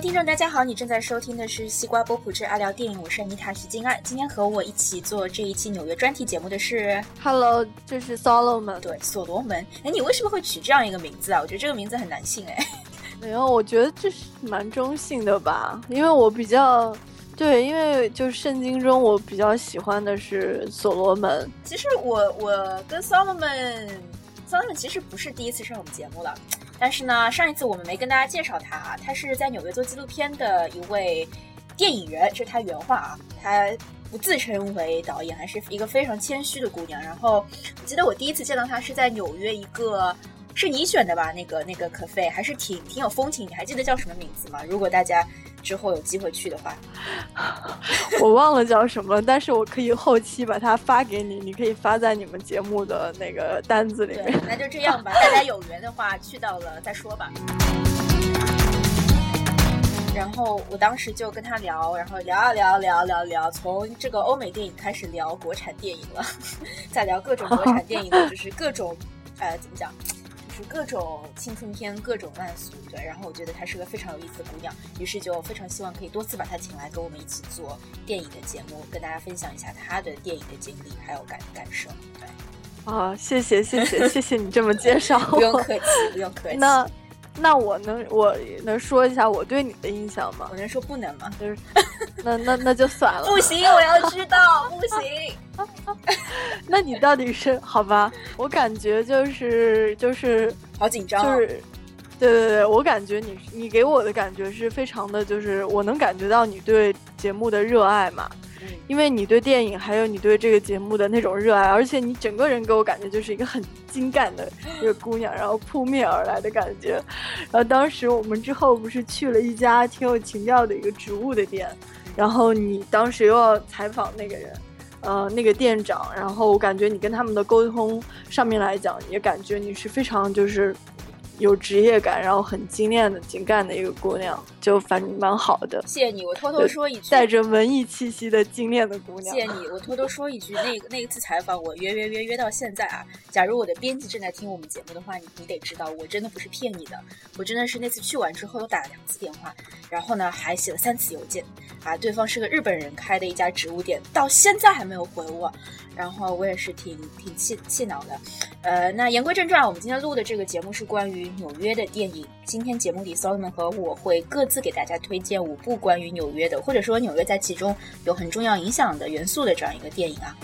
位听众，大家好，你正在收听的是西瓜波普之阿聊电影，我是妮塔徐静爱。今天和我一起做这一期纽约专题节目的是，Hello，这是 Solomon，对，所罗门。哎，你为什么会取这样一个名字啊？我觉得这个名字很男性哎。没有，我觉得这是蛮中性的吧，因为我比较。对，因为就是圣经中我比较喜欢的是所罗门。其实我我跟桑顿其实不是第一次上我们节目了，但是呢，上一次我们没跟大家介绍她啊，她是在纽约做纪录片的一位电影人，这是她原话啊，她不自称为导演，还是一个非常谦虚的姑娘。然后我记得我第一次见到她是在纽约一个。是你选的吧？那个那个可费还是挺挺有风情。你还记得叫什么名字吗？如果大家之后有机会去的话，我忘了叫什么，但是我可以后期把它发给你，你可以发在你们节目的那个单子里面。那就这样吧，大家有缘的话去到了再说吧。然后我当时就跟他聊，然后聊啊聊聊聊聊，从这个欧美电影开始聊国产电影了，再聊各种国产电影，就是各种呃怎么讲？各种青春片，各种烂俗，对。然后我觉得她是个非常有意思的姑娘，于是就非常希望可以多次把她请来，跟我们一起做电影的节目，跟大家分享一下她的电影的经历还有感感受。对，啊，谢谢谢谢谢谢你这么介绍，不用客气不用客气。那那我能我能说一下我对你的印象吗？我能说不能吗？就是 那那那就算了。不行，我要知道，不行。那你到底是好吧？我感觉就是就是好紧张，就是对对对，我感觉你你给我的感觉是非常的，就是我能感觉到你对节目的热爱嘛，因为你对电影还有你对这个节目的那种热爱，而且你整个人给我感觉就是一个很精干的一个姑娘，然后扑面而来的感觉。然后当时我们之后不是去了一家挺有情调的一个植物的店，然后你当时又要采访那个人。呃，那个店长，然后我感觉你跟他们的沟通上面来讲，也感觉你是非常就是。有职业感，然后很精炼的、精干的一个姑娘，就反正蛮好的。谢谢你，我偷偷说一句，带着文艺气息的精炼的姑娘。谢谢你，我偷偷说一句，那个那一次采访，我约约约约到现在啊。假如我的编辑正在听我们节目的话，你你得知道，我真的不是骗你的，我真的是那次去完之后又打了两次电话，然后呢还写了三次邮件，啊，对方是个日本人开的一家植物店，到现在还没有回我。然后我也是挺挺气气恼的，呃，那言归正传，我们今天录的这个节目是关于纽约的电影。今天节目里，Solomon 和我会各自给大家推荐五部关于纽约的，或者说纽约在其中有很重要影响的元素的这样一个电影啊。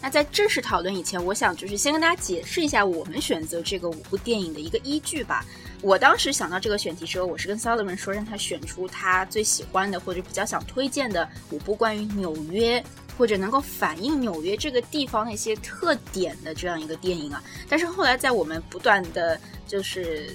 那在正式讨论以前，我想就是先跟大家解释一下我们选择这个五部电影的一个依据吧。我当时想到这个选题时候，我是跟 Solomon 说，让他选出他最喜欢的或者比较想推荐的五部关于纽约或者能够反映纽约这个地方的一些特点的这样一个电影啊。但是后来在我们不断的就是。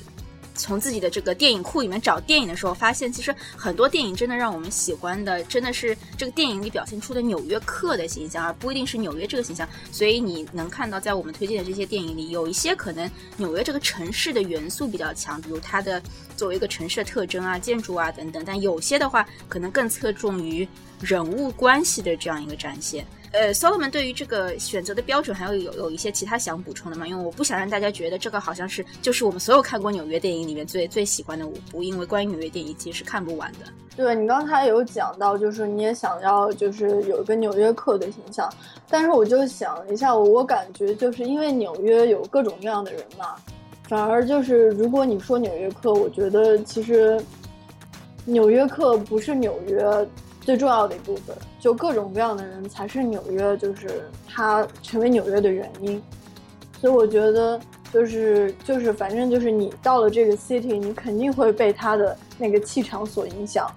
从自己的这个电影库里面找电影的时候，发现其实很多电影真的让我们喜欢的，真的是这个电影里表现出的纽约客的形象，而不一定是纽约这个形象。所以你能看到，在我们推荐的这些电影里，有一些可能纽约这个城市的元素比较强，比如它的作为一个城市的特征啊、建筑啊等等；但有些的话，可能更侧重于人物关系的这样一个展现。呃，Solomon 对于这个选择的标准还有有有一些其他想补充的吗？因为我不想让大家觉得这个好像是就是我们所有看过纽约电影里面最最喜欢的五部，因为关于纽约电影其实是看不完的。对你刚才有讲到，就是你也想要就是有一个纽约客的形象，但是我就想一下，我感觉就是因为纽约有各种各样的人嘛，反而就是如果你说纽约客，我觉得其实纽约客不是纽约。最重要的一部分，就各种各样的人才是纽约，就是它成为纽约的原因。所以我觉得，就是就是，反正就是你到了这个 city，你肯定会被它的那个气场所影响。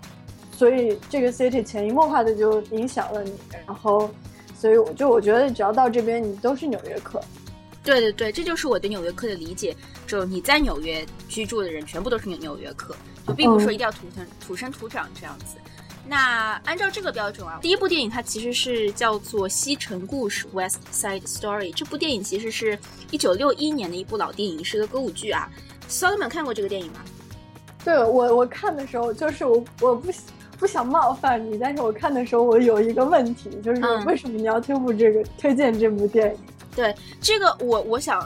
所以这个 city 潜移默化的就影响了你。然后，所以我就我觉得，只要到这边，你都是纽约客。对对对，这就是我对纽约客的理解。就你在纽约居住的人，全部都是纽纽约客，就并不是说一定要土生土生土长这样子。那按照这个标准啊，第一部电影它其实是叫做《西城故事》（West Side Story）。这部电影其实是一九六一年的一部老电影，是个歌舞剧啊。Solomon 看过这个电影吗？对我，我看的时候就是我我不不想冒犯你，但是我看的时候我有一个问题，就是为什么你要推部这个推荐这部电影？对这个，我我想。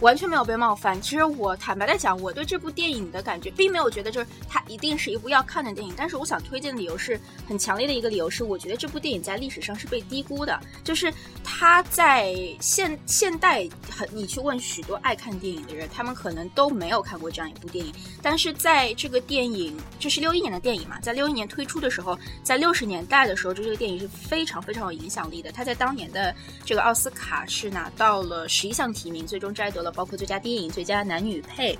完全没有被冒犯。其实我坦白的讲，我对这部电影的感觉，并没有觉得就是它一定是一部要看的电影。但是我想推荐的理由是很强烈的一个理由，是我觉得这部电影在历史上是被低估的。就是它在现现代，很你去问许多爱看电影的人，他们可能都没有看过这样一部电影。但是在这个电影，这是六一年的电影嘛，在六一年推出的时候，在六十年代的时候，就这个电影是非常非常有影响力的。它在当年的这个奥斯卡是拿到了十一项提名，最终摘得了。包括最佳电影、最佳男女配、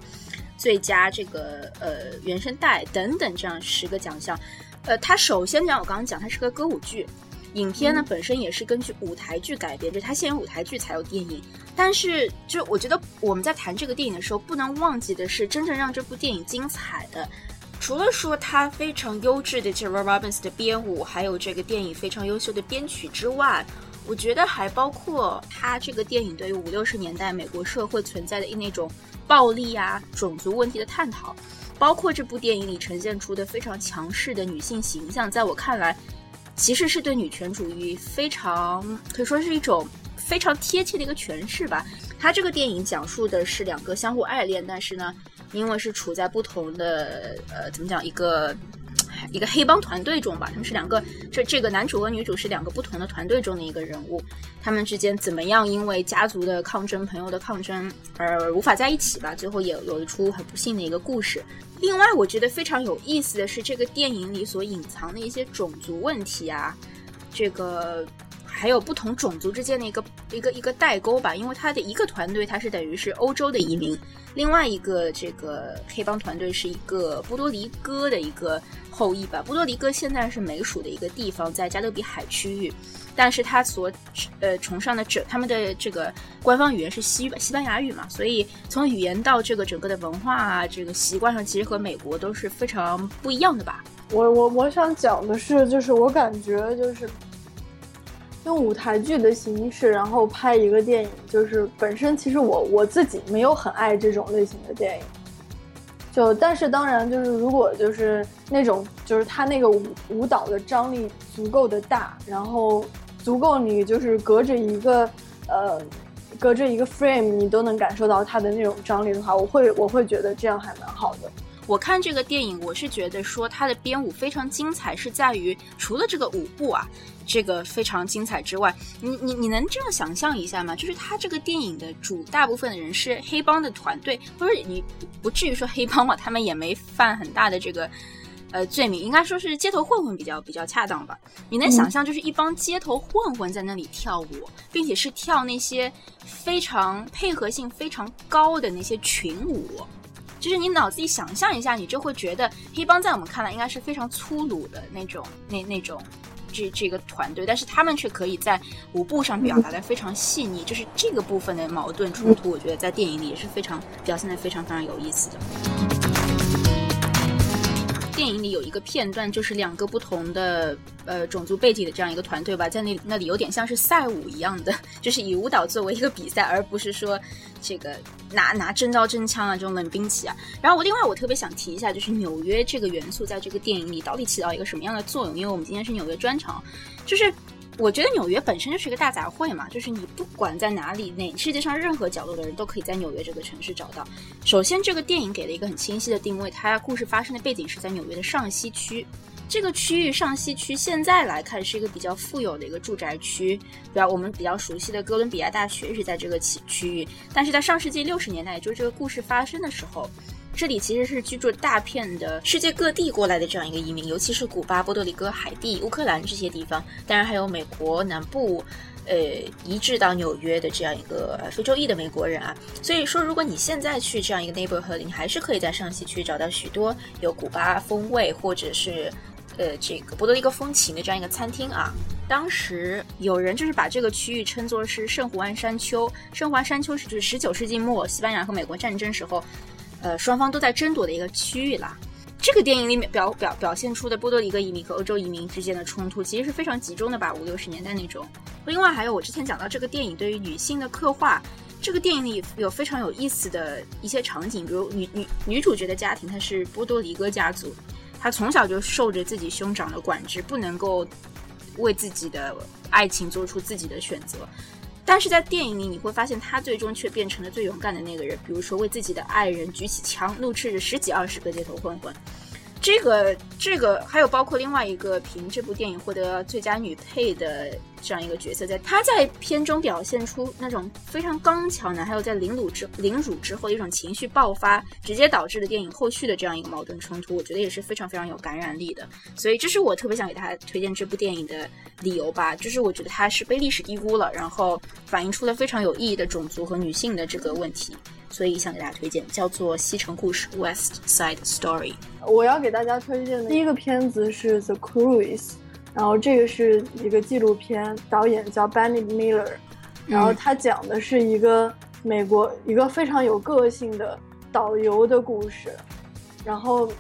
最佳这个呃原声带等等这样十个奖项。呃，它首先讲我刚刚讲，它是个歌舞剧，影片呢本身也是根据舞台剧改编，就它先有舞台剧才有电影。但是，就我觉得我们在谈这个电影的时候，不能忘记的是，真正让这部电影精彩的，除了说它非常优质的这 Rob Robbins 的编舞，还有这个电影非常优秀的编曲之外。我觉得还包括他这个电影对于五六十年代美国社会存在的那种暴力啊、种族问题的探讨，包括这部电影里呈现出的非常强势的女性形象，在我看来，其实是对女权主义非常可以说是一种非常贴切的一个诠释吧。他这个电影讲述的是两个相互爱恋，但是呢，因为是处在不同的呃，怎么讲一个。一个黑帮团队中吧，他们是两个，这这个男主和女主是两个不同的团队中的一个人物，他们之间怎么样因为家族的抗争、朋友的抗争而无法在一起吧？最后也有一出很不幸的一个故事。另外，我觉得非常有意思的是，这个电影里所隐藏的一些种族问题啊，这个还有不同种族之间的一个一个一个代沟吧。因为他的一个团队，他是等于是欧洲的移民，另外一个这个黑帮团队是一个波多黎各的一个。后裔吧，波多黎各现在是美属的一个地方，在加勒比海区域，但是他所呃崇尚的这他们的这个官方语言是西西班牙语嘛，所以从语言到这个整个的文化啊，这个习惯上，其实和美国都是非常不一样的吧。我我我想讲的是，就是我感觉就是用舞台剧的形式，然后拍一个电影，就是本身其实我我自己没有很爱这种类型的电影。就但是当然就是如果就是那种就是他那个舞舞蹈的张力足够的大，然后足够你就是隔着一个呃隔着一个 frame 你都能感受到他的那种张力的话，我会我会觉得这样还蛮好的。我看这个电影，我是觉得说它的编舞非常精彩，是在于除了这个舞步啊，这个非常精彩之外，你你你能这样想象一下吗？就是他这个电影的主大部分的人是黑帮的团队，不是你不至于说黑帮嘛，他们也没犯很大的这个呃罪名，应该说是街头混混比较比较恰当吧？你能想象就是一帮街头混混在那里跳舞，并且是跳那些非常配合性非常高的那些群舞。就是你脑子里想象一下，你就会觉得黑帮在我们看来应该是非常粗鲁的那种，那那种，这这个团队，但是他们却可以在舞步上表达的非常细腻，就是这个部分的矛盾冲突，我觉得在电影里也是非常表现的非常非常有意思的。电影里有一个片段，就是两个不同的呃种族背景的这样一个团队吧，在那那里有点像是赛舞一样的，就是以舞蹈作为一个比赛，而不是说这个拿拿真刀真枪啊这种冷兵器啊。然后我另外我特别想提一下，就是纽约这个元素在这个电影里到底起到一个什么样的作用？因为我们今天是纽约专场，就是。我觉得纽约本身就是一个大杂烩嘛，就是你不管在哪里，哪世界上任何角落的人都可以在纽约这个城市找到。首先，这个电影给了一个很清晰的定位，它故事发生的背景是在纽约的上西区。这个区域上西区现在来看是一个比较富有的一个住宅区，比较我们比较熟悉的哥伦比亚大学是在这个区区域。但是在上世纪六十年代，也就是这个故事发生的时候。这里其实是居住大片的世界各地过来的这样一个移民，尤其是古巴、波多黎各、海地、乌克兰这些地方，当然还有美国南部，呃，移至到纽约的这样一个非洲裔的美国人啊。所以说，如果你现在去这样一个 neighborhood，你还是可以在上西区找到许多有古巴风味或者是呃这个波多黎各风情的这样一个餐厅啊。当时有人就是把这个区域称作是圣胡安山丘，圣胡安山丘是指十九世纪末西班牙和美国战争时候。呃，双方都在争夺的一个区域啦。这个电影里面表表表现出的波多黎各移民和欧洲移民之间的冲突，其实是非常集中的吧，五六十年代那种。另外还有我之前讲到这个电影对于女性的刻画，这个电影里有非常有意思的一些场景，比如女女女主角的家庭，她是波多黎各家族，她从小就受着自己兄长的管制，不能够为自己的爱情做出自己的选择。但是在电影里你会发现，他最终却变成了最勇敢的那个人。比如说，为自己的爱人举起枪，怒斥着十几二十个街头混混。这个这个还有包括另外一个凭这部电影获得最佳女配的这样一个角色，在她在片中表现出那种非常刚强的，还有在凌辱之凌辱之后的一种情绪爆发，直接导致了电影后续的这样一个矛盾冲突，我觉得也是非常非常有感染力的。所以这是我特别想给大家推荐这部电影的理由吧，就是我觉得它是被历史低估了，然后反映出了非常有意义的种族和女性的这个问题。所以想给大家推荐，叫做《西城故事》（West Side Story）。我要给大家推荐的第一个片子是《The Cruise》，然后这个是一个纪录片，导演叫 Benny Miller，然后他讲的是一个美国一个非常有个性的导游的故事，然后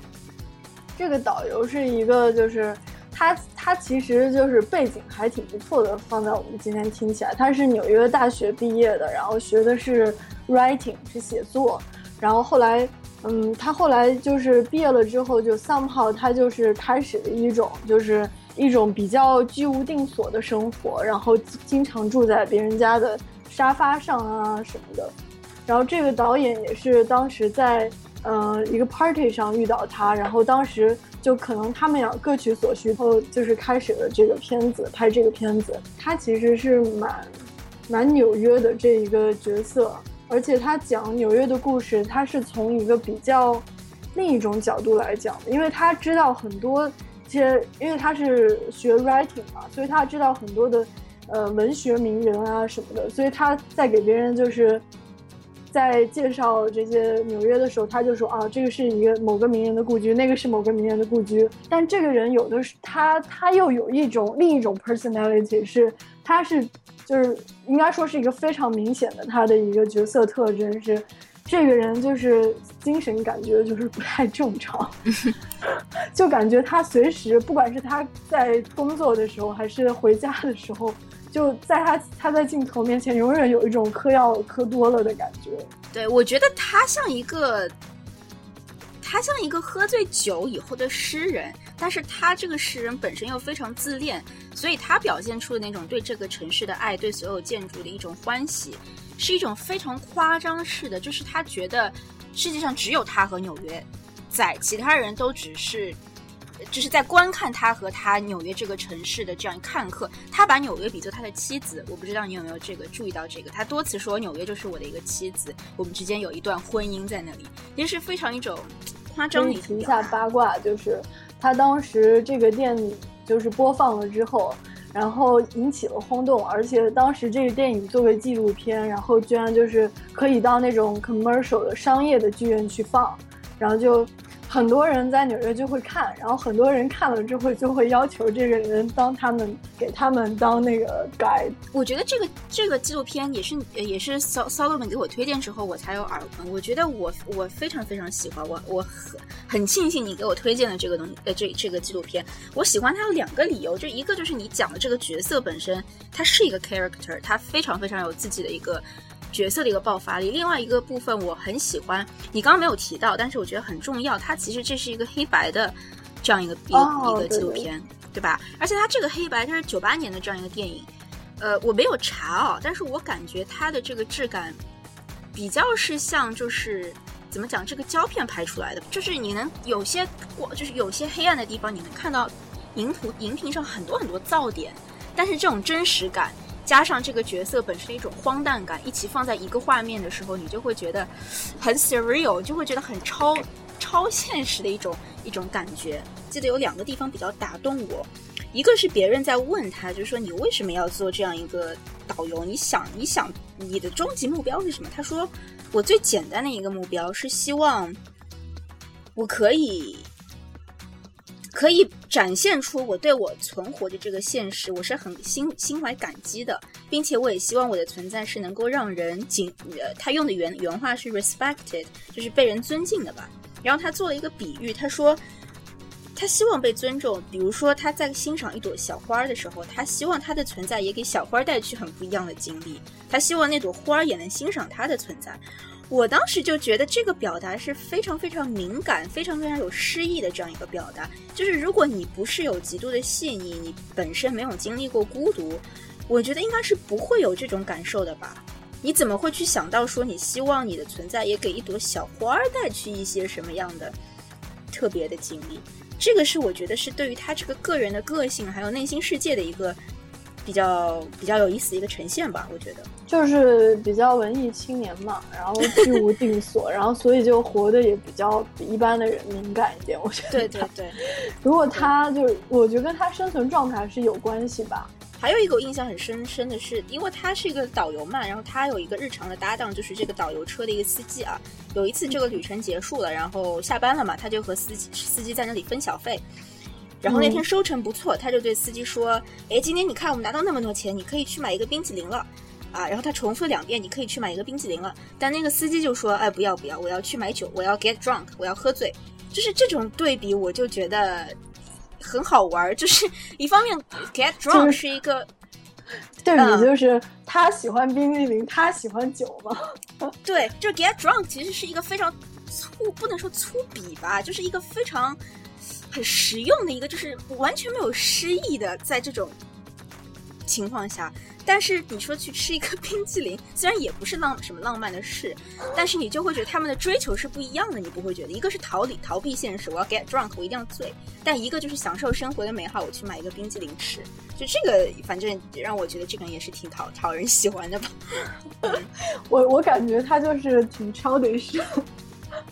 这个导游是一个就是他他其实就是背景还挺不错的，放在我们今天听起来，他是纽约大学毕业的，然后学的是。writing 是写作，然后后来，嗯，他后来就是毕业了之后，就 somehow 他就是开始了一种就是一种比较居无定所的生活，然后经常住在别人家的沙发上啊什么的。然后这个导演也是当时在呃一个 party 上遇到他，然后当时就可能他们俩各取所需，后就是开始了这个片子拍这个片子。他其实是蛮蛮纽约的这一个角色。而且他讲纽约的故事，他是从一个比较另一种角度来讲的，因为他知道很多些，因为他是学 writing 嘛，所以他知道很多的呃文学名人啊什么的，所以他在给别人就是在介绍这些纽约的时候，他就说啊，这个是一个某个名人的故居，那个是某个名人的故居。但这个人有的是他，他又有一种另一种 personality，是他是。就是应该说是一个非常明显的他的一个角色特征是，这个人就是精神感觉就是不太正常，就感觉他随时不管是他在工作的时候还是回家的时候，就在他他在镜头面前永远有一种嗑药嗑多了的感觉。对，我觉得他像一个。他像一个喝醉酒以后的诗人，但是他这个诗人本身又非常自恋，所以他表现出的那种对这个城市的爱，对所有建筑的一种欢喜，是一种非常夸张式的，就是他觉得世界上只有他和纽约在，其他人都只是，就是在观看他和他纽约这个城市的这样看客。他把纽约比作他的妻子，我不知道你有没有这个注意到这个，他多次说纽约就是我的一个妻子，我们之间有一段婚姻在那里，也是非常一种。可以提一下八卦，就是他当时这个电影就是播放了之后，然后引起了轰动，而且当时这个电影作为纪录片，然后居然就是可以到那种 commercial 的商业的剧院去放，然后就。很多人在纽约就会看，然后很多人看了之后就会要求这个人当他们给他们当那个 guy。我觉得这个这个纪录片也是也是骚骚罗门给我推荐之后我才有耳闻。我觉得我我非常非常喜欢，我我很很庆幸你给我推荐了这个东呃这这个纪录片。我喜欢它有两个理由，就一个就是你讲的这个角色本身，他是一个 character，他非常非常有自己的一个。角色的一个爆发力，另外一个部分我很喜欢，你刚刚没有提到，但是我觉得很重要。它其实这是一个黑白的这样一个一个一个纪录片，对吧？而且它这个黑白，它是九八年的这样一个电影，呃，我没有查哦，但是我感觉它的这个质感比较是像就是怎么讲，这个胶片拍出来的，就是你能有些过，就是有些黑暗的地方，你能看到荧图荧屏上很多很多噪点，但是这种真实感。加上这个角色本身的一种荒诞感，一起放在一个画面的时候，你就会觉得很 surreal，就会觉得很超超现实的一种一种感觉。记得有两个地方比较打动我，一个是别人在问他，就是说你为什么要做这样一个导游？你想你想你的终极目标是什么？他说我最简单的一个目标是希望我可以。可以展现出我对我存活的这个现实，我是很心心怀感激的，并且我也希望我的存在是能够让人敬，呃，他用的原原话是 respected，就是被人尊敬的吧。然后他做了一个比喻，他说他希望被尊重，比如说他在欣赏一朵小花的时候，他希望他的存在也给小花带去很不一样的经历，他希望那朵花也能欣赏他的存在。我当时就觉得这个表达是非常非常敏感、非常非常有诗意的这样一个表达。就是如果你不是有极度的细腻，你本身没有经历过孤独，我觉得应该是不会有这种感受的吧？你怎么会去想到说你希望你的存在也给一朵小花带去一些什么样的特别的经历？这个是我觉得是对于他这个个人的个性还有内心世界的一个比较比较有意思的一个呈现吧。我觉得就是比较文艺青年嘛，然后居无定所，然后所以就活得也比较比一般的人敏感一点。我觉得对对对，如果他就是，我觉得跟他生存状态是有关系吧。还有一个我印象很深深的是，因为他是一个导游嘛，然后他有一个日常的搭档，就是这个导游车的一个司机啊。有一次这个旅程结束了，然后下班了嘛，他就和司机司机在那里分小费。然后那天收成不错，他就对司机说：“哎，今天你看我们拿到那么多钱，你可以去买一个冰淇淋了。”啊，然后他重复了两遍：“你可以去买一个冰淇淋了。”但那个司机就说：“哎，不要不要，我要去买酒，我要 get drunk，我要喝醉。”就是这种对比，我就觉得。很好玩，就是一方面 get drunk 是一个对比，就是他喜欢冰激凌，他喜欢酒嘛。对，就 get drunk 其实是一个非常粗，不能说粗鄙吧，就是一个非常很实用的一个，就是完全没有诗意的，在这种情况下。但是你说去吃一个 冰淇淋，虽然也不是浪什么浪漫的事，但是你就会觉得他们的追求是不一样的。你不会觉得一个是逃离逃避现实，我要 get drunk，我一定要醉；但一个就是享受生活的美好，我去买一个冰淇淋吃。就这个，反正让我觉得这个人也是挺讨讨人喜欢的吧。我我感觉他就是挺 childish。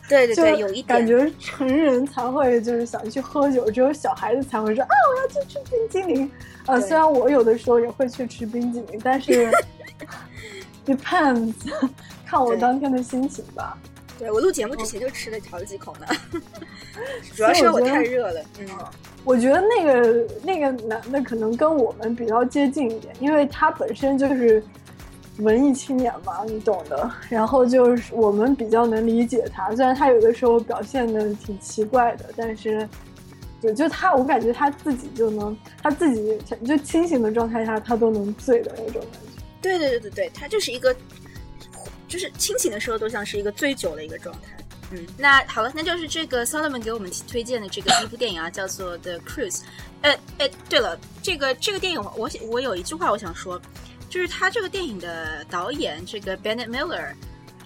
对对对，有一点感觉成人才会就是想去喝酒，只有小孩子才会说啊，我要去吃冰激凌。呃，虽然我有的时候也会去吃冰激凌，但是 depends，看我当天的心情吧。对我录节目之前就吃了好几口呢，主要是我太热了。嗯，我觉得那个那个男的可能跟我们比较接近一点，因为他本身就是。文艺青年嘛，你懂的。然后就是我们比较能理解他，虽然他有的时候表现的挺奇怪的，但是，就就他，我感觉他自己就能，他自己就清醒的状态下，他都能醉的那种感觉。对对对对对，他就是一个，就是清醒的时候都像是一个醉酒的一个状态。嗯，那好了，那就是这个 Solomon 给我们推荐的这个一部电影啊，叫做 The Cruise。呃，哎，对了，这个这个电影我我有一句话我想说。就是他这个电影的导演，这个 Bennett Miller，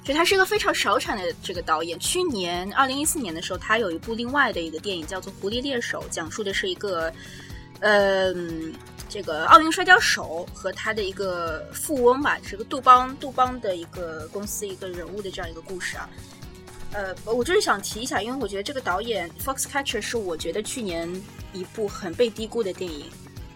就他是一个非常少产的这个导演。去年二零一四年的时候，他有一部另外的一个电影叫做《狐狸猎手》，讲述的是一个，嗯，这个奥运摔跤手和他的一个富翁吧，是个杜邦杜邦的一个公司一个人物的这样一个故事啊。呃，我就是想提一下，因为我觉得这个导演 Foxcatcher 是我觉得去年一部很被低估的电影。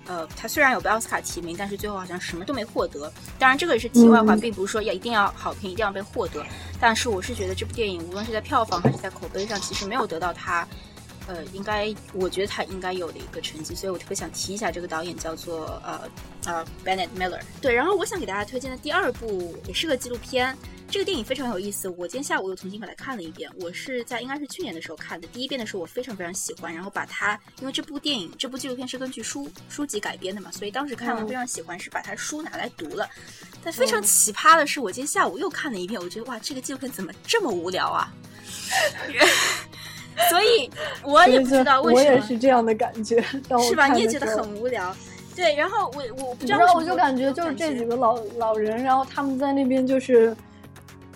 呃，他虽然有被奥斯卡提名，但是最后好像什么都没获得。当然，这个也是题外话，并不是说要一定要好评，一定要被获得。但是，我是觉得这部电影无论是在票房还是在口碑上，其实没有得到他，呃，应该我觉得他应该有的一个成绩。所以我特别想提一下这个导演，叫做呃呃 Bennett Miller。对，然后我想给大家推荐的第二部也是个纪录片。这个电影非常有意思，我今天下午又重新把它看了一遍。我是在应该是去年的时候看的，第一遍的时候我非常非常喜欢，然后把它，因为这部电影这部纪录片是根据书书籍改编的嘛，所以当时看完非常喜欢，是把它书拿来读了。但非常奇葩的是，我今天下午又看了一遍，我觉得哇，这个纪录片怎么这么无聊啊？所以我也不知道为什么，我也是这样的感觉，是吧？你也觉得很无聊？对，然后我我不知道，我就感觉就是这几个老老人，然后他们在那边就是。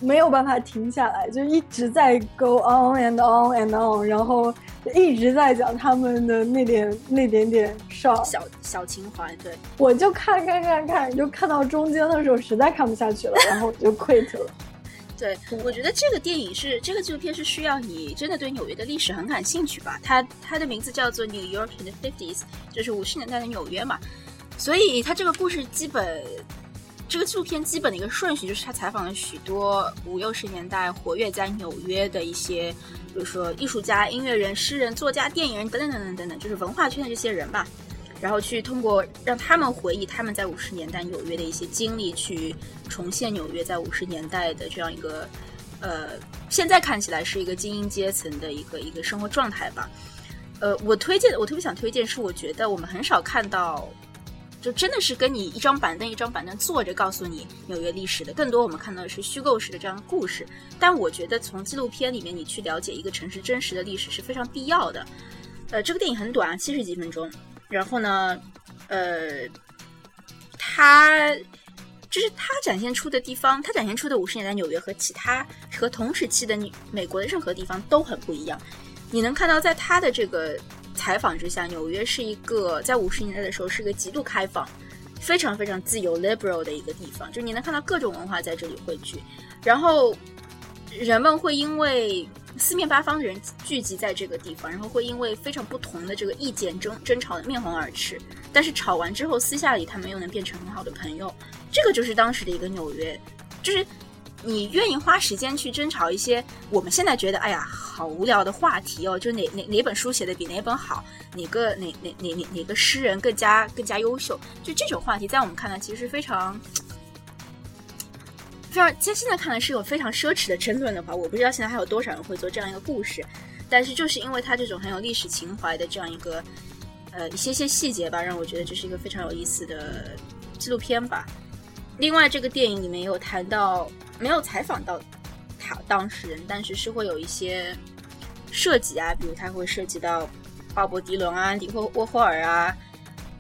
没有办法停下来，就一直在 go on and on and on，然后一直在讲他们的那点那点点事儿小小情怀。对，我就看看看看，就看到中间的时候实在看不下去了，然后我就 quit 了。对，我觉得这个电影是这个纪录片是需要你真的对纽约的历史很感兴趣吧？它它的名字叫做 New York in the Fifties，就是五十年代的纽约嘛，所以它这个故事基本。这个纪录片基本的一个顺序就是他采访了许多五六十年代活跃在纽约的一些，比如说艺术家、音乐人、诗人、作家、电影人等等等等等等，就是文化圈的这些人吧。然后去通过让他们回忆他们在五十年代纽约的一些经历，去重现纽约在五十年代的这样一个，呃，现在看起来是一个精英阶层的一个一个生活状态吧。呃，我推荐，我特别想推荐，是我觉得我们很少看到。就真的是跟你一张板凳一张板凳坐着告诉你纽约历史的，更多我们看到的是虚构式的这样的故事。但我觉得从纪录片里面你去了解一个城市真实的历史是非常必要的。呃，这个电影很短，七十几分钟。然后呢，呃，他就是他展现出的地方，他展现出的五十年代纽约和其他和同时期的美国的任何地方都很不一样。你能看到，在他的这个采访之下，纽约是一个在五十年代的时候是一个极度开放、非常非常自由 liberal 的一个地方，就你能看到各种文化在这里汇聚，然后人们会因为四面八方的人聚集在这个地方，然后会因为非常不同的这个意见争争吵的面红耳赤，但是吵完之后，私下里他们又能变成很好的朋友，这个就是当时的一个纽约，就是。你愿意花时间去争吵一些我们现在觉得哎呀好无聊的话题哦？就哪哪哪本书写的比哪本好？哪个哪哪哪哪哪个诗人更加更加优秀？就这种话题，在我们看来其实非常非常，在现在看来是有非常奢侈的争论的话，我不知道现在还有多少人会做这样一个故事。但是就是因为他这种很有历史情怀的这样一个呃一些些细节吧，让我觉得这是一个非常有意思的纪录片吧。另外，这个电影里面有谈到。没有采访到他当事人，但是是会有一些涉及啊，比如他会涉及到鲍勃迪伦啊、李霍沃霍尔啊、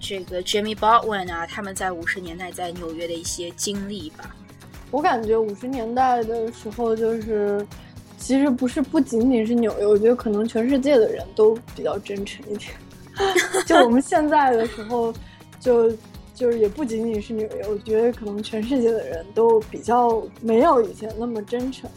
这个 Jimmy Baldwin 啊，他们在五十年代在纽约的一些经历吧。我感觉五十年代的时候，就是其实不是不仅仅是纽约，我觉得可能全世界的人都比较真诚一点。就我们现在的时候，就。就是也不仅仅是纽约，我觉得可能全世界的人都比较没有以前那么真诚，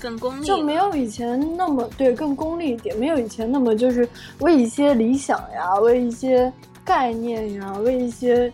更功利，就没有以前那么对更功利一点，没有以前那么就是为一些理想呀，为一些概念呀，为一些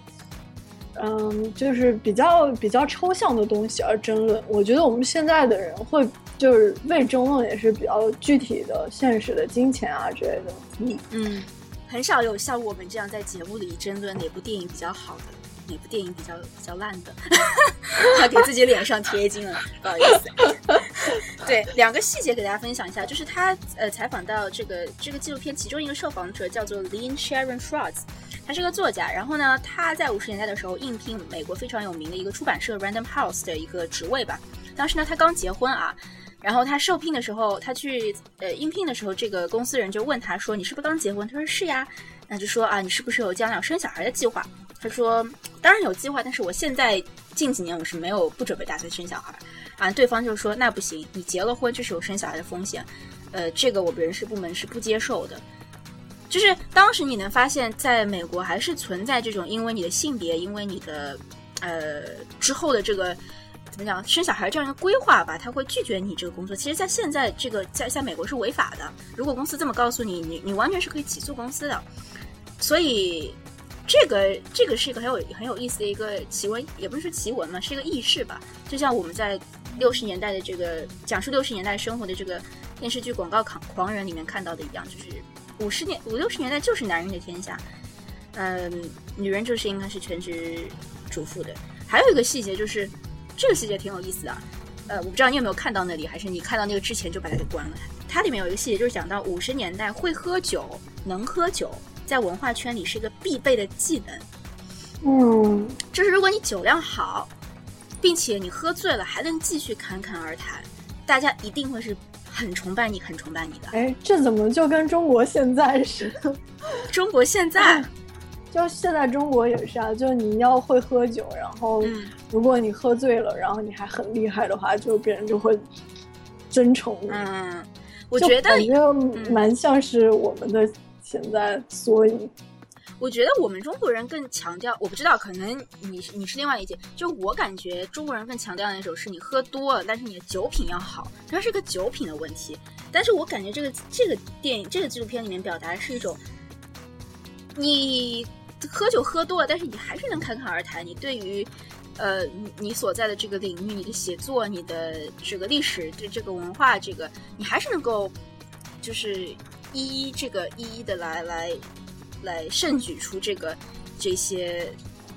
嗯，就是比较比较抽象的东西而争论。我觉得我们现在的人会就是为争论也是比较具体的、现实的金钱啊之类的。嗯嗯。很少有像我们这样在节目里争论哪部电影比较好的，哪部电影比较比较烂的，他给自己脸上贴金了，不好意思。对，两个细节给大家分享一下，就是他呃采访到这个这个纪录片其中一个受访者叫做 Lin Sharon Schwartz，他是个作家，然后呢他在五十年代的时候应聘美国非常有名的一个出版社 Random House 的一个职位吧，当时呢他刚结婚啊。然后他受聘的时候，他去呃应聘的时候，这个公司人就问他说：“你是不是刚结婚？”他说：“是呀。”那就说啊，你是不是有将来要生小孩的计划？他说：“当然有计划，但是我现在近几年我是没有不准备打算生小孩。”啊，对方就说：“那不行，你结了婚就是有生小孩的风险，呃，这个我们人事部门是不接受的。”就是当时你能发现，在美国还是存在这种因为你的性别，因为你的呃之后的这个。怎么讲？生小孩这样一个规划吧，他会拒绝你这个工作。其实，在现在这个在在美国是违法的。如果公司这么告诉你，你你完全是可以起诉公司的。所以，这个这个是一个很有很有意思的一个奇闻，也不是说奇闻嘛，是一个轶事吧。就像我们在六十年代的这个讲述六十年代生活的这个电视剧《广告狂狂人》里面看到的一样，就是五十年五六十年代就是男人的天下，嗯，女人就是应该是全职主妇的。还有一个细节就是。这个细节挺有意思的，呃，我不知道你有没有看到那里，还是你看到那个之前就把它给关了。它里面有一个细节，就是讲到五十年代会喝酒、能喝酒，在文化圈里是一个必备的技能。嗯，就是如果你酒量好，并且你喝醉了还能继续侃侃而谈，大家一定会是很崇拜你、很崇拜你的。哎，这怎么就跟中国现在似的？中国现在。就现在中国也是啊，就你要会喝酒，然后如果你喝醉了，然后你还很厉害的话，就别人就会尊崇你。嗯，我觉得感觉蛮像是我们的现在缩影。我觉得我们中国人更强调，我不知道，可能你你是另外一件。就我感觉中国人更强调的那种是你喝多了，但是你的酒品要好，它是个酒品的问题。但是我感觉这个这个电影这个纪录片里面表达的是一种你。喝酒喝多了，但是你还是能侃侃而谈。你对于，呃，你你所在的这个领域，你的写作，你的这个历史，对这个文化，这个你还是能够，就是一一这个一一的来来来盛举出这个这些，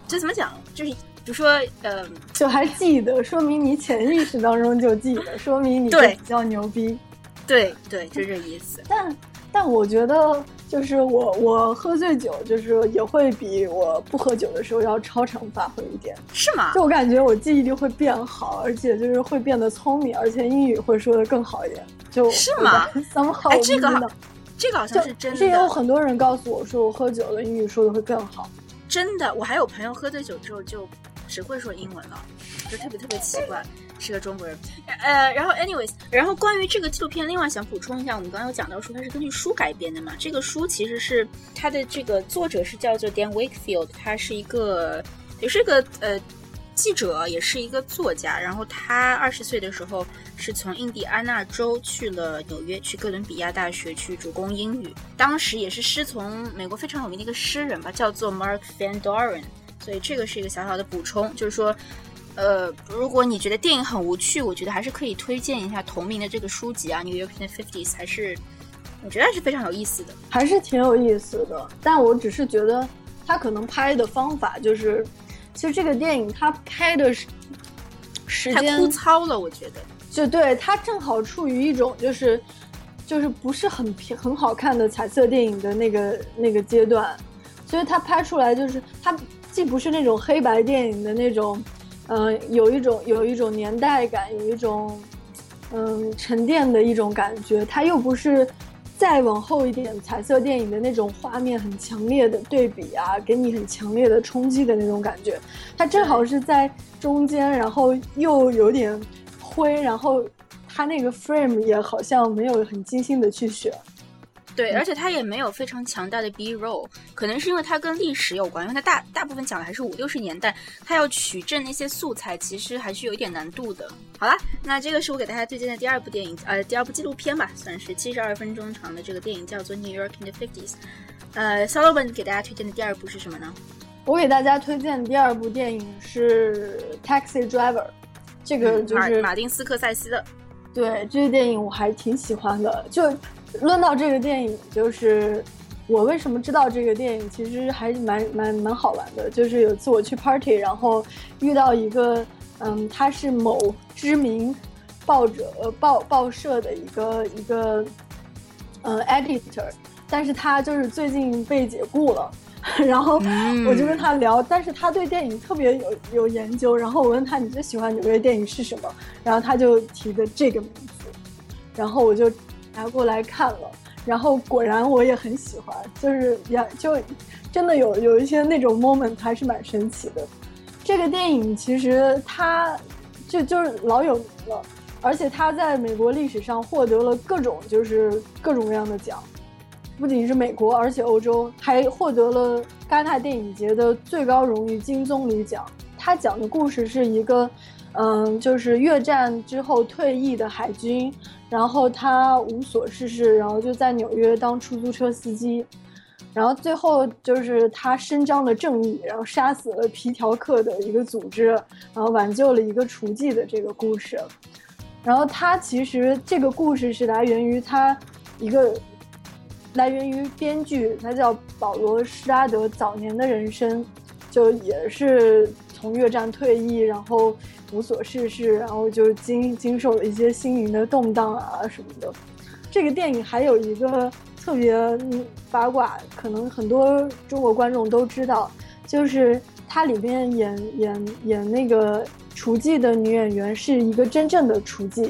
这怎么讲？就是比如说，呃，就还记得，说明你潜意识当中就记得，说明你比较牛逼。对对，就这意思。但但我觉得。就是我，我喝醉酒，就是也会比我不喝酒的时候要超常发挥一点，是吗？就我感觉我记忆力会变好，而且就是会变得聪明，而且英语会说的更好一点。就是吗？哎，这个这个好像是真的。是有很多人告诉我说，我喝酒了英语说的会更好。真的，我还有朋友喝醉酒之后就只会说英文了，就特别特别奇怪，是个中国人。呃，然后 anyways，然后关于这个纪录片，另外想补充一下，我们刚刚有讲到说它是根据书改编的嘛，这个书其实是它的这个作者是叫做 Dan Wakefield，他是一个也是一个呃。记者也是一个作家，然后他二十岁的时候是从印第安纳州去了纽约，去哥伦比亚大学去主攻英语。当时也是师从美国非常有名的一个诗人吧，叫做 Mark Van Doren。所以这个是一个小小的补充，就是说，呃，如果你觉得电影很无趣，我觉得还是可以推荐一下同名的这个书籍啊，《New York in the Fifties》，还是我觉得还是非常有意思的，还是挺有意思的。但我只是觉得他可能拍的方法就是。其实这个电影它拍的是时间太枯糙了，我觉得。就对它正好处于一种就是就是不是很很好看的彩色电影的那个那个阶段，所以它拍出来就是它既不是那种黑白电影的那种，嗯，有一种有一种年代感，有一种嗯沉淀的一种感觉，它又不是。再往后一点，彩色电影的那种画面很强烈的对比啊，给你很强烈的冲击的那种感觉。它正好是在中间，然后又有点灰，然后它那个 frame 也好像没有很精心的去选。对，而且它也没有非常强大的 B roll，可能是因为它跟历史有关，因为它大大部分讲的还是五六十年代，它要取证那些素材，其实还是有一点难度的。好了，那这个是我给大家推荐的第二部电影，呃，第二部纪录片吧，算是七十二分钟长的这个电影，叫做《New York in the Fifties》。呃，Sullivan 给大家推荐的第二部是什么呢？我给大家推荐的第二部电影是《Taxi Driver》，这个就是马丁斯科塞西的。对，这个电影我还挺喜欢的，就。论到这个电影，就是我为什么知道这个电影，其实还蛮蛮蛮好玩的。就是有次我去 party，然后遇到一个，嗯，他是某知名报者呃报报社的一个一个，呃 editor，但是他就是最近被解雇了，然后我就跟他聊，但是他对电影特别有有研究，然后我问他你最喜欢纽约电影是什么，然后他就提的这个名字，然后我就。拿过来看了，然后果然我也很喜欢，就是也就真的有有一些那种 moment 还是蛮神奇的。这个电影其实它就就是老有名了，而且它在美国历史上获得了各种就是各种各样的奖，不仅是美国，而且欧洲还获得了戛纳电影节的最高荣誉金棕榈奖。他讲的故事是一个。嗯，就是越战之后退役的海军，然后他无所事事，然后就在纽约当出租车司机，然后最后就是他伸张了正义，然后杀死了皮条客的一个组织，然后挽救了一个雏妓的这个故事。然后他其实这个故事是来源于他一个来源于编剧，他叫保罗施拉德早年的人生，就也是从越战退役，然后。无所事事，然后就经经受了一些心灵的动荡啊什么的。这个电影还有一个特别八卦，可能很多中国观众都知道，就是它里面演演演那个厨妓的女演员是一个真正的厨妓，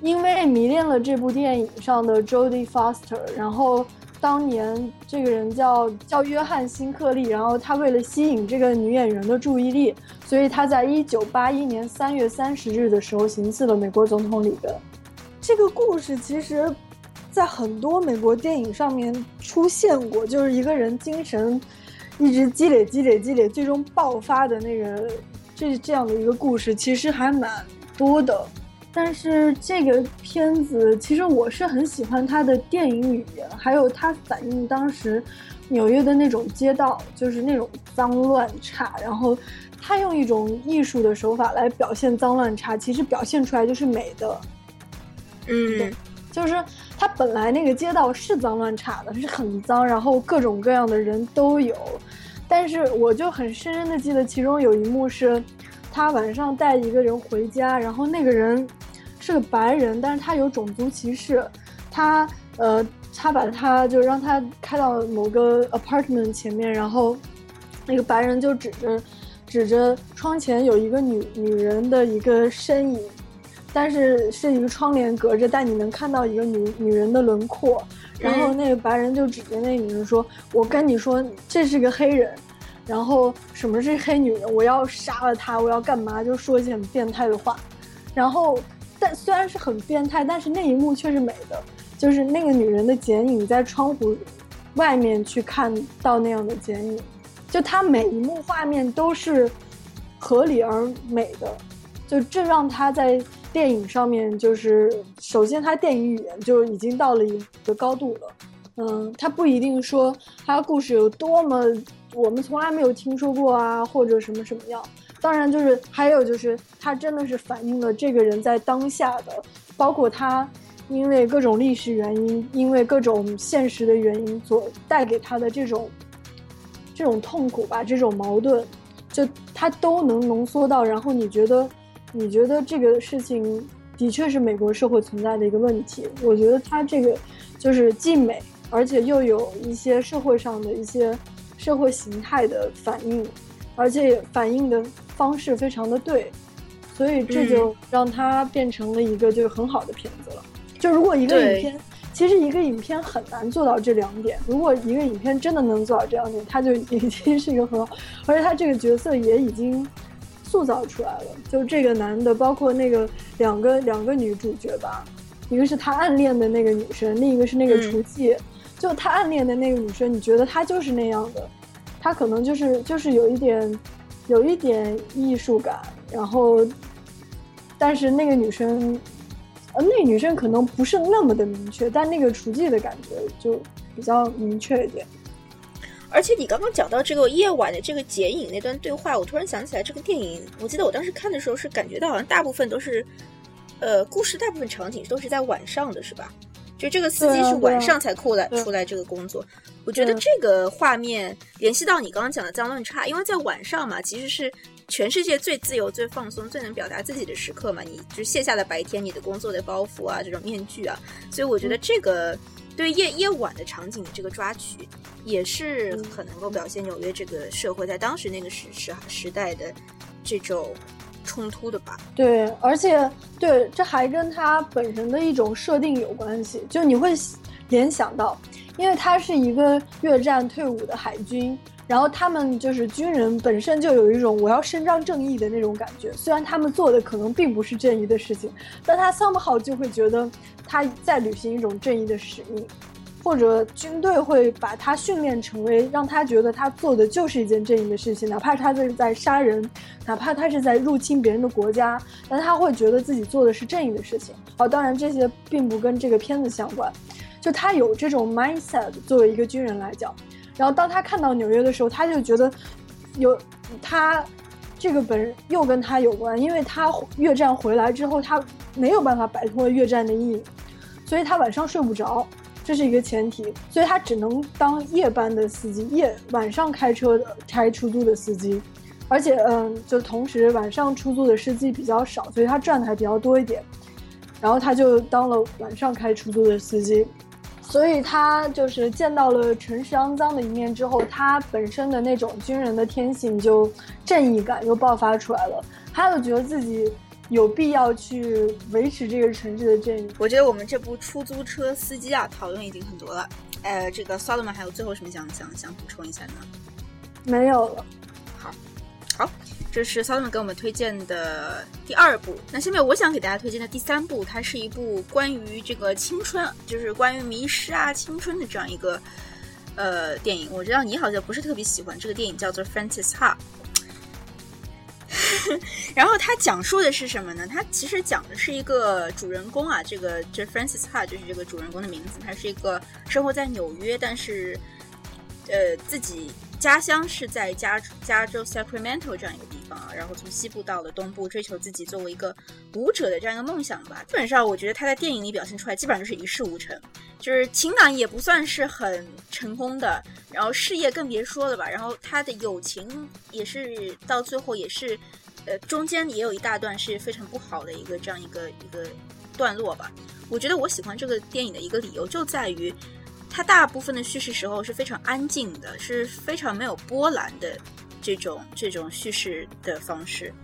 因为迷恋了这部电影上的 Jodie Foster，然后。当年这个人叫叫约翰辛克利，然后他为了吸引这个女演员的注意力，所以他在一九八一年三月三十日的时候行刺了美国总统里根。这个故事其实，在很多美国电影上面出现过，就是一个人精神一直积累、积累、积累，最终爆发的那个这这样的一个故事，其实还蛮多的。但是这个片子其实我是很喜欢它的电影语言，还有它反映当时纽约的那种街道，就是那种脏乱差。然后他用一种艺术的手法来表现脏乱差，其实表现出来就是美的。嗯，就是他本来那个街道是脏乱差的，是很脏，然后各种各样的人都有。但是我就很深深的记得其中有一幕是，他晚上带一个人回家，然后那个人。是个白人，但是他有种族歧视，他呃，他把他就让他开到某个 apartment 前面，然后那个白人就指着指着窗前有一个女女人的一个身影，但是是一个窗帘隔着，但你能看到一个女女人的轮廓，然后那个白人就指着那女人说：“我跟你说，这是个黑人。”然后什么是黑女人，我要杀了她，我要干嘛，就说一些很变态的话。然后，但虽然是很变态，但是那一幕却是美的，就是那个女人的剪影在窗户外面去看到那样的剪影，就她每一幕画面都是合理而美的，就这让她在电影上面就是首先她电影语言就已经到了一个高度了。嗯，他不一定说他故事有多么我们从来没有听说过啊，或者什么什么样。当然，就是还有就是他真的是反映了这个人在当下的，包括他因为各种历史原因，因为各种现实的原因所带给他的这种这种痛苦吧，这种矛盾，就他都能浓缩到。然后你觉得，你觉得这个事情的确是美国社会存在的一个问题。我觉得他这个就是既美。而且又有一些社会上的一些社会形态的反应，而且反应的方式非常的对，所以这就让它变成了一个就是很好的片子了。就如果一个影片，其实一个影片很难做到这两点。如果一个影片真的能做到这两点，它就已经是一个很好，而且他这个角色也已经塑造出来了。就这个男的，包括那个两个两个女主角吧，一个是他暗恋的那个女生，另一个是那个厨妓。就他暗恋的那个女生，你觉得她就是那样的？她可能就是就是有一点，有一点艺术感，然后，但是那个女生，呃，那个女生可能不是那么的明确，但那个厨妓的感觉就比较明确一点。而且你刚刚讲到这个夜晚的这个剪影那段对话，我突然想起来，这个电影，我记得我当时看的时候是感觉到好像大部分都是，呃，故事大部分场景都是在晚上的，是吧？就这个司机是晚上才出来出来这个工作，我觉得这个画面联系到你刚刚讲的脏乱差，因为在晚上嘛，其实是全世界最自由、最放松、最能表达自己的时刻嘛，你就卸下了白天你的工作的包袱啊，这种面具啊，所以我觉得这个对夜夜晚的场景的这个抓取，也是很能够表现纽约这个社会在当时那个时时时代的这种。冲突的吧，对，而且对，这还跟他本身的一种设定有关系。就你会联想到，因为他是一个越战退伍的海军，然后他们就是军人本身就有一种我要伸张正义的那种感觉。虽然他们做的可能并不是正义的事情，但他 somehow 就会觉得他在履行一种正义的使命。或者军队会把他训练成为让他觉得他做的就是一件正义的事情，哪怕他是在杀人，哪怕他是在入侵别人的国家，但他会觉得自己做的是正义的事情。好，当然这些并不跟这个片子相关，就他有这种 mindset 作为一个军人来讲。然后当他看到纽约的时候，他就觉得有他这个本又跟他有关，因为他越战回来之后，他没有办法摆脱越战的阴影，所以他晚上睡不着。这是一个前提，所以他只能当夜班的司机，夜晚上开车的开出租的司机，而且嗯，就同时晚上出租的司机比较少，所以他赚的还比较多一点。然后他就当了晚上开出租的司机，所以他就是见到了城市肮脏的一面之后，他本身的那种军人的天性就正义感又爆发出来了，他又觉得自己。有必要去维持这个城市的正义。我觉得我们这部出租车司机啊，讨论已经很多了。呃，这个 Solomon 还有最后什么想想想补充一下呢？没有了。好，好，这是 Solomon 给我们推荐的第二部。那下面我想给大家推荐的第三部，它是一部关于这个青春，就是关于迷失啊、青春的这样一个呃电影。我知道你好像不是特别喜欢这个电影，叫做 Francis Ha。然后他讲述的是什么呢？他其实讲的是一个主人公啊，这个这 Francis Ha 就是这个主人公的名字。他是一个生活在纽约，但是呃自己家乡是在加加州 Sacramento 这样一个地方啊。然后从西部到了东部，追求自己作为一个舞者的这样一个梦想吧。基本上我觉得他在电影里表现出来，基本上就是一事无成，就是情感也不算是很成功的，然后事业更别说了吧。然后他的友情也是到最后也是。呃，中间也有一大段是非常不好的一个这样一个一个段落吧。我觉得我喜欢这个电影的一个理由就在于，它大部分的叙事时候是非常安静的，是非常没有波澜的这种这种叙事的方式，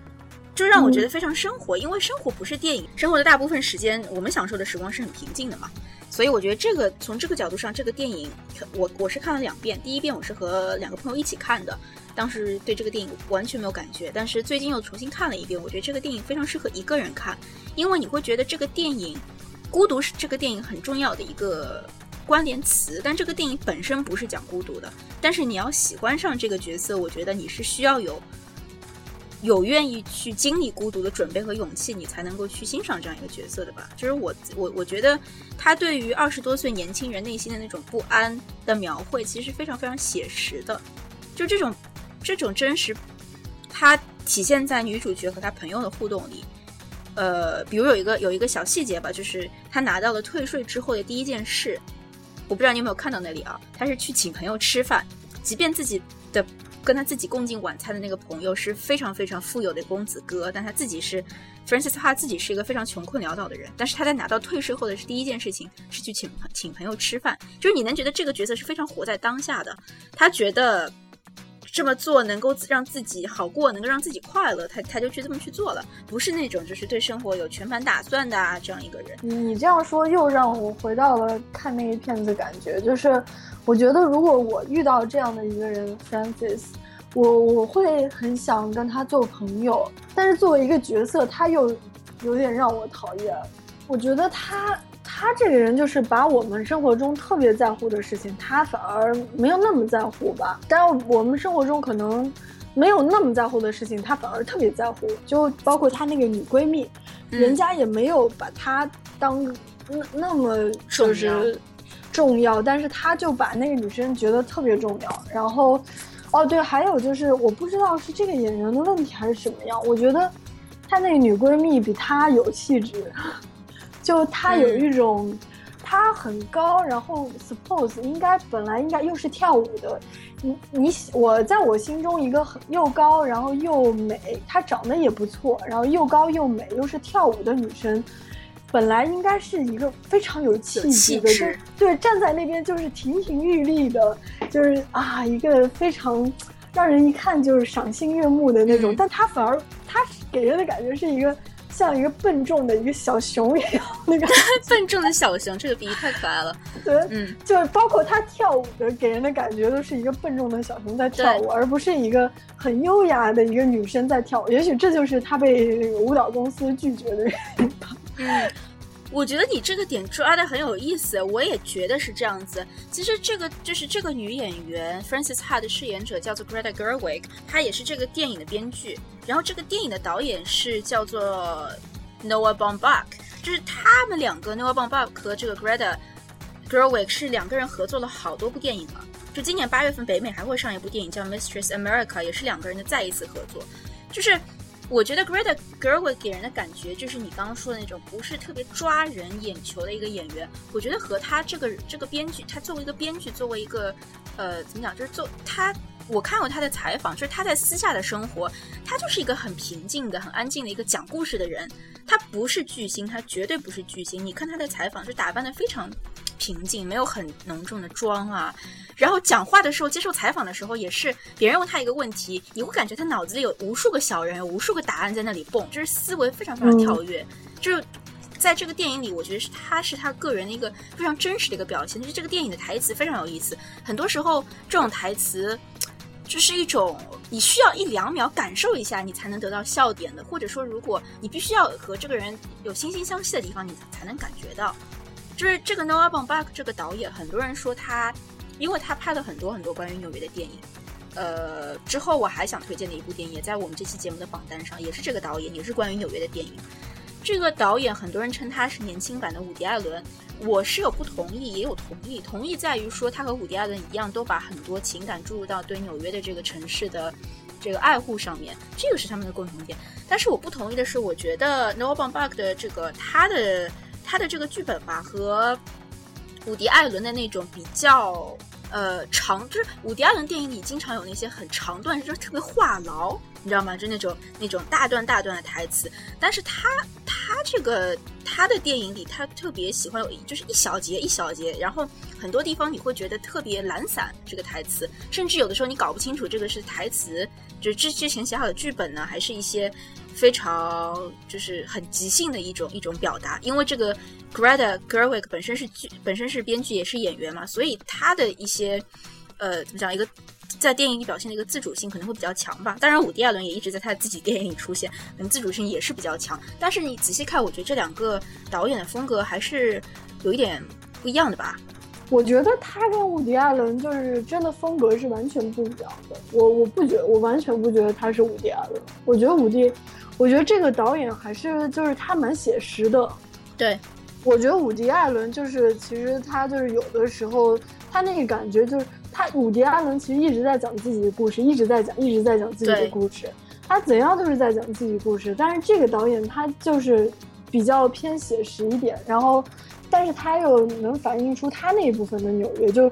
就让我觉得非常生活。因为生活不是电影，生活的大部分时间我们享受的时光是很平静的嘛。所以我觉得这个从这个角度上，这个电影我我是看了两遍，第一遍我是和两个朋友一起看的。当时对这个电影完全没有感觉，但是最近又重新看了一遍，我觉得这个电影非常适合一个人看，因为你会觉得这个电影孤独是这个电影很重要的一个关联词，但这个电影本身不是讲孤独的，但是你要喜欢上这个角色，我觉得你是需要有。有愿意去经历孤独的准备和勇气，你才能够去欣赏这样一个角色的吧？就是我我我觉得他对于二十多岁年轻人内心的那种不安的描绘，其实非常非常写实的。就这种这种真实，它体现在女主角和她朋友的互动里。呃，比如有一个有一个小细节吧，就是他拿到了退税之后的第一件事，我不知道你有没有看到那里啊？他是去请朋友吃饭，即便自己的。跟他自己共进晚餐的那个朋友是非常非常富有的公子哥，但他自己是 Francis 他自己是一个非常穷困潦倒的人。但是他在拿到退税后的是第一件事情是去请请朋友吃饭，就是你能觉得这个角色是非常活在当下的。他觉得这么做能够让自己好过，能够让自己快乐，他他就去这么去做了，不是那种就是对生活有全盘打算的啊这样一个人。你这样说又让我回到了看那一片子感觉，就是。我觉得，如果我遇到这样的一个人，Francis，我我会很想跟他做朋友。但是作为一个角色，他又有点让我讨厌。我觉得他他这个人就是把我们生活中特别在乎的事情，他反而没有那么在乎吧。但我们生活中可能没有那么在乎的事情，他反而特别在乎。就包括他那个女闺蜜，人家也没有把他当那那么就是。重要，但是他就把那个女生觉得特别重要。然后，哦对，还有就是，我不知道是这个演员的问题还是什么样。我觉得她那个女闺蜜比她有气质，就她有一种，她很高，然后 suppose 应该本来应该又是跳舞的。你你我在我心中一个很又高然后又美，她长得也不错，然后又高又美又是跳舞的女生。本来应该是一个非常有气质的，就对，站在那边就是亭亭玉立的，就是啊，一个非常让人一看就是赏心悦目的那种。但他反而他给人的感觉是一个像一个笨重的一个小熊一样，那个 笨重的小熊，这个比喻太可爱了。对，嗯，就包括他跳舞的，给人的感觉都是一个笨重的小熊在跳舞，而不是一个很优雅的一个女生在跳舞。也许这就是他被那个舞蹈公司拒绝的原因吧。嗯，我觉得你这个点抓的很有意思，我也觉得是这样子。其实这个就是这个女演员 Frances Ha 的饰演者叫做 Greta Gerwig，她也是这个电影的编剧。然后这个电影的导演是叫做 Noah Baumbach，就是他们两个 Noah Baumbach 和这个 Greta Gerwig 是两个人合作了好多部电影了。就今年八月份北美还会上一部电影叫 Mistress America，也是两个人的再一次合作，就是。我觉得 Greta Gerwig 给人的感觉就是你刚刚说的那种不是特别抓人眼球的一个演员。我觉得和他这个这个编剧，他作为一个编剧，作为一个呃怎么讲，就是做他，我看过他的采访，就是他在私下的生活，他就是一个很平静的、很安静的一个讲故事的人。他不是巨星，他绝对不是巨星。你看他的采访，是打扮的非常平静，没有很浓重的妆啊。然后讲话的时候，接受采访的时候，也是别人问他一个问题，你会感觉他脑子里有无数个小人，有无数个答案在那里蹦，就是思维非常非常跳跃。就是在这个电影里，我觉得是他是他个人的一个非常真实的一个表现。就是这个电影的台词非常有意思，很多时候这种台词就是一种你需要一两秒感受一下，你才能得到笑点的，或者说如果你必须要和这个人有惺惺相惜的地方，你才能感觉到。就是这个 Noah Baumbach 这个导演，很多人说他。因为他拍了很多很多关于纽约的电影，呃，之后我还想推荐的一部电影在我们这期节目的榜单上，也是这个导演，也是关于纽约的电影。这个导演很多人称他是年轻版的伍迪·艾伦，我是有不同意，也有同意。同意在于说他和伍迪·艾伦一样，都把很多情感注入到对纽约的这个城市的这个爱护上面，这个是他们的共同点。但是我不同意的是，我觉得 Noah Baumbach 的这个他的他的这个剧本吧和。伍迪·艾伦的那种比较呃长，就是伍迪·艾伦电影里经常有那些很长段，就是特别话痨，你知道吗？就那种那种大段大段的台词。但是他他这个他的电影里，他特别喜欢有就是一小节一小节，然后很多地方你会觉得特别懒散，这个台词，甚至有的时候你搞不清楚这个是台词，就是之之前写好的剧本呢，还是一些。非常就是很即兴的一种一种表达，因为这个 Greta Gerwig 本身是剧本身是编剧也是演员嘛，所以他的一些呃怎么讲一个在电影里表现的一个自主性可能会比较强吧。当然，伍迪·艾伦也一直在他自己电影里出现，可能自主性也是比较强。但是你仔细看，我觉得这两个导演的风格还是有一点不一样的吧。我觉得他跟伍迪·艾伦就是真的风格是完全不一样的。我我不觉，我完全不觉得他是伍迪·艾伦。我觉得伍迪，我觉得这个导演还是就是他蛮写实的。对，我觉得伍迪·艾伦就是其实他就是有的时候他那个感觉就是他伍迪·艾伦其实一直在讲自己的故事，一直在讲，一直在讲自己的故事。他怎样都是在讲自己故事，但是这个导演他就是比较偏写实一点，然后。但是他又能反映出他那一部分的纽约，就，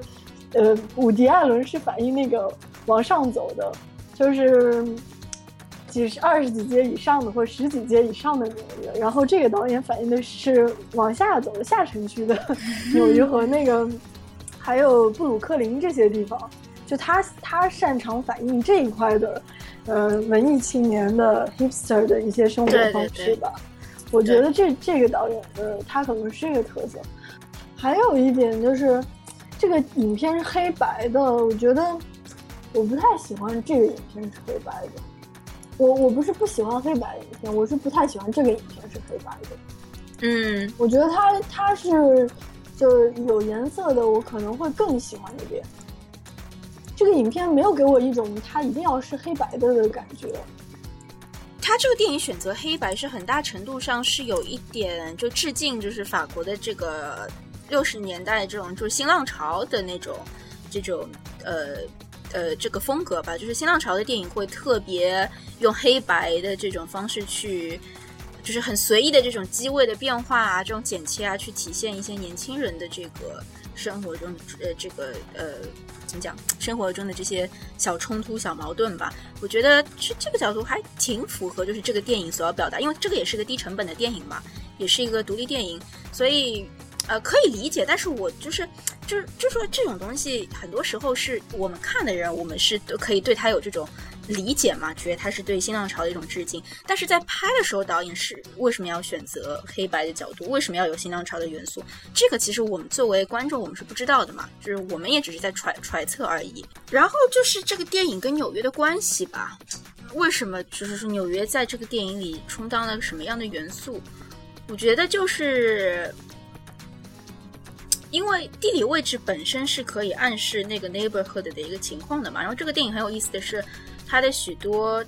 呃，伍迪·艾伦是反映那个往上走的，就是几十、二十几街以上的或十几街以上的纽约。然后这个导演反映的是往下走的下城区的 纽约和那个还有布鲁克林这些地方。就他他擅长反映这一块的，呃，文艺青年的 hipster 的一些生活方式吧。我觉得这这个导演的他可能是这个特色，还有一点就是，这个影片是黑白的。我觉得我不太喜欢这个影片是黑白的。我我不是不喜欢黑白影片，我是不太喜欢这个影片是黑白的。嗯，我觉得他他是就是有颜色的，我可能会更喜欢一点。这个影片没有给我一种它一定要是黑白的的感觉。他这个电影选择黑白是很大程度上是有一点就致敬，就是法国的这个六十年代这种就是新浪潮的那种这种呃呃这个风格吧。就是新浪潮的电影会特别用黑白的这种方式去，就是很随意的这种机位的变化啊，这种剪切啊，去体现一些年轻人的这个生活中呃这个呃。怎么讲？生活中的这些小冲突、小矛盾吧，我觉得这这个角度还挺符合，就是这个电影所要表达。因为这个也是个低成本的电影嘛，也是一个独立电影，所以呃可以理解。但是我就是。就是，就说这种东西，很多时候是我们看的人，我们是可以对他有这种理解嘛，觉得他是对新浪潮的一种致敬。但是在拍的时候，导演是为什么要选择黑白的角度？为什么要有新浪潮的元素？这个其实我们作为观众，我们是不知道的嘛，就是我们也只是在揣揣测而已。然后就是这个电影跟纽约的关系吧，为什么就是说纽约在这个电影里充当了什么样的元素？我觉得就是。因为地理位置本身是可以暗示那个 neighborhood 的一个情况的嘛。然后这个电影很有意思的是，它的许多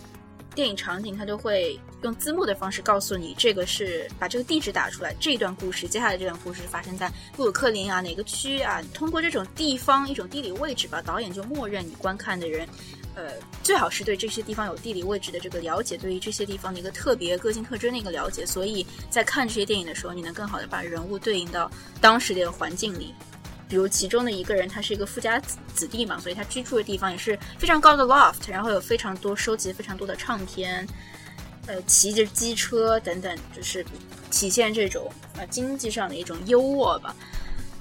电影场景它都会用字幕的方式告诉你，这个是把这个地址打出来，这一段故事，接下来这段故事发生在布鲁克林啊哪个区啊？通过这种地方一种地理位置吧，导演就默认你观看的人。呃，最好是对这些地方有地理位置的这个了解，对于这些地方的一个特别个性特征的一个了解，所以在看这些电影的时候，你能更好的把人物对应到当时的环境里。比如其中的一个人，他是一个富家子子弟嘛，所以他居住的地方也是非常高的 loft，然后有非常多收集非常多的唱片，呃，骑着机车等等，就是体现这种呃经济上的一种优渥吧。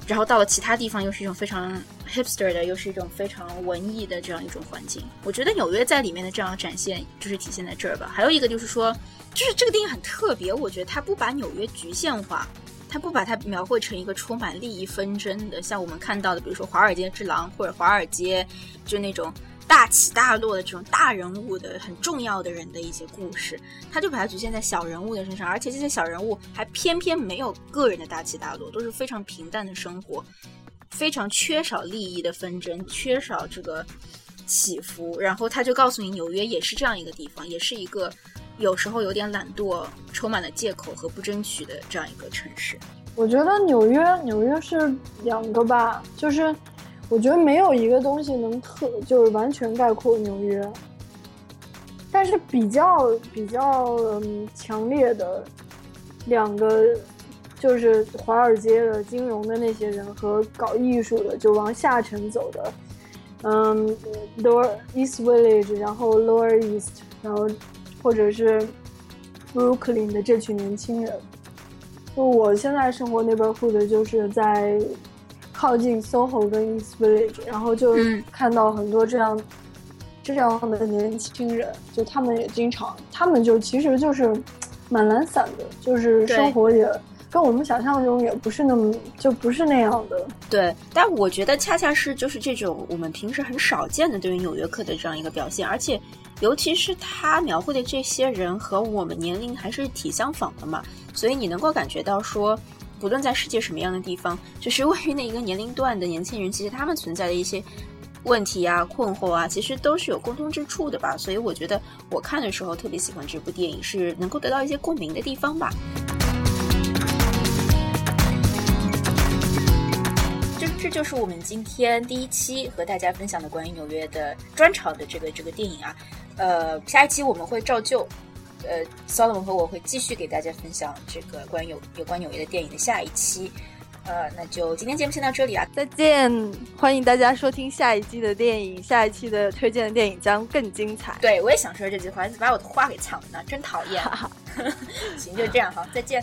然后到了其他地方，又是一种非常 hipster 的，又是一种非常文艺的这样一种环境。我觉得纽约在里面的这样展现，就是体现在这儿吧。还有一个就是说，就是这个电影很特别，我觉得它不把纽约局限化，他不把它描绘成一个充满利益纷争的，像我们看到的，比如说《华尔街之狼》或者《华尔街》，就那种。大起大落的这种大人物的很重要的人的一些故事，他就把它局限在小人物的身上，而且这些小人物还偏偏没有个人的大起大落，都是非常平淡的生活，非常缺少利益的纷争，缺少这个起伏。然后他就告诉你，纽约也是这样一个地方，也是一个有时候有点懒惰、充满了借口和不争取的这样一个城市。我觉得纽约，纽约是两个吧，就是。我觉得没有一个东西能特就是完全概括纽约，但是比较比较嗯强烈的两个就是华尔街的金融的那些人和搞艺术的就往下沉走的，嗯，Lower East Village，然后 Lower East，然后或者是 Brooklyn 的这群年轻人，就我现在生活那边住的就是在。靠近 SOHO 跟 East Village，然后就看到很多这样这样的年轻人，就他们也经常，他们就其实就是蛮懒散的，就是生活也跟我们想象中也不是那么就不是那样的。对，但我觉得恰恰是就是这种我们平时很少见的对于纽约客的这样一个表现，而且尤其是他描绘的这些人和我们年龄还是挺相仿的嘛，所以你能够感觉到说，不论在世界什么样的地方，就是位于那一个年龄段的年轻人，其实他们存在的一些。问题啊，困惑啊，其实都是有共通之处的吧。所以我觉得我看的时候特别喜欢这部电影，是能够得到一些共鸣的地方吧。就这就是我们今天第一期和大家分享的关于纽约的专场的这个这个电影啊。呃，下一期我们会照旧，呃，Solomon 和我会继续给大家分享这个关于有有关纽约的电影的下一期。呃，那就今天节目先到这里啊，再见！欢迎大家收听下一季的电影，下一期的推荐的电影将更精彩。对，我也想说这句话，你把我的话给抢了呢，真讨厌。行，就这样哈，再见。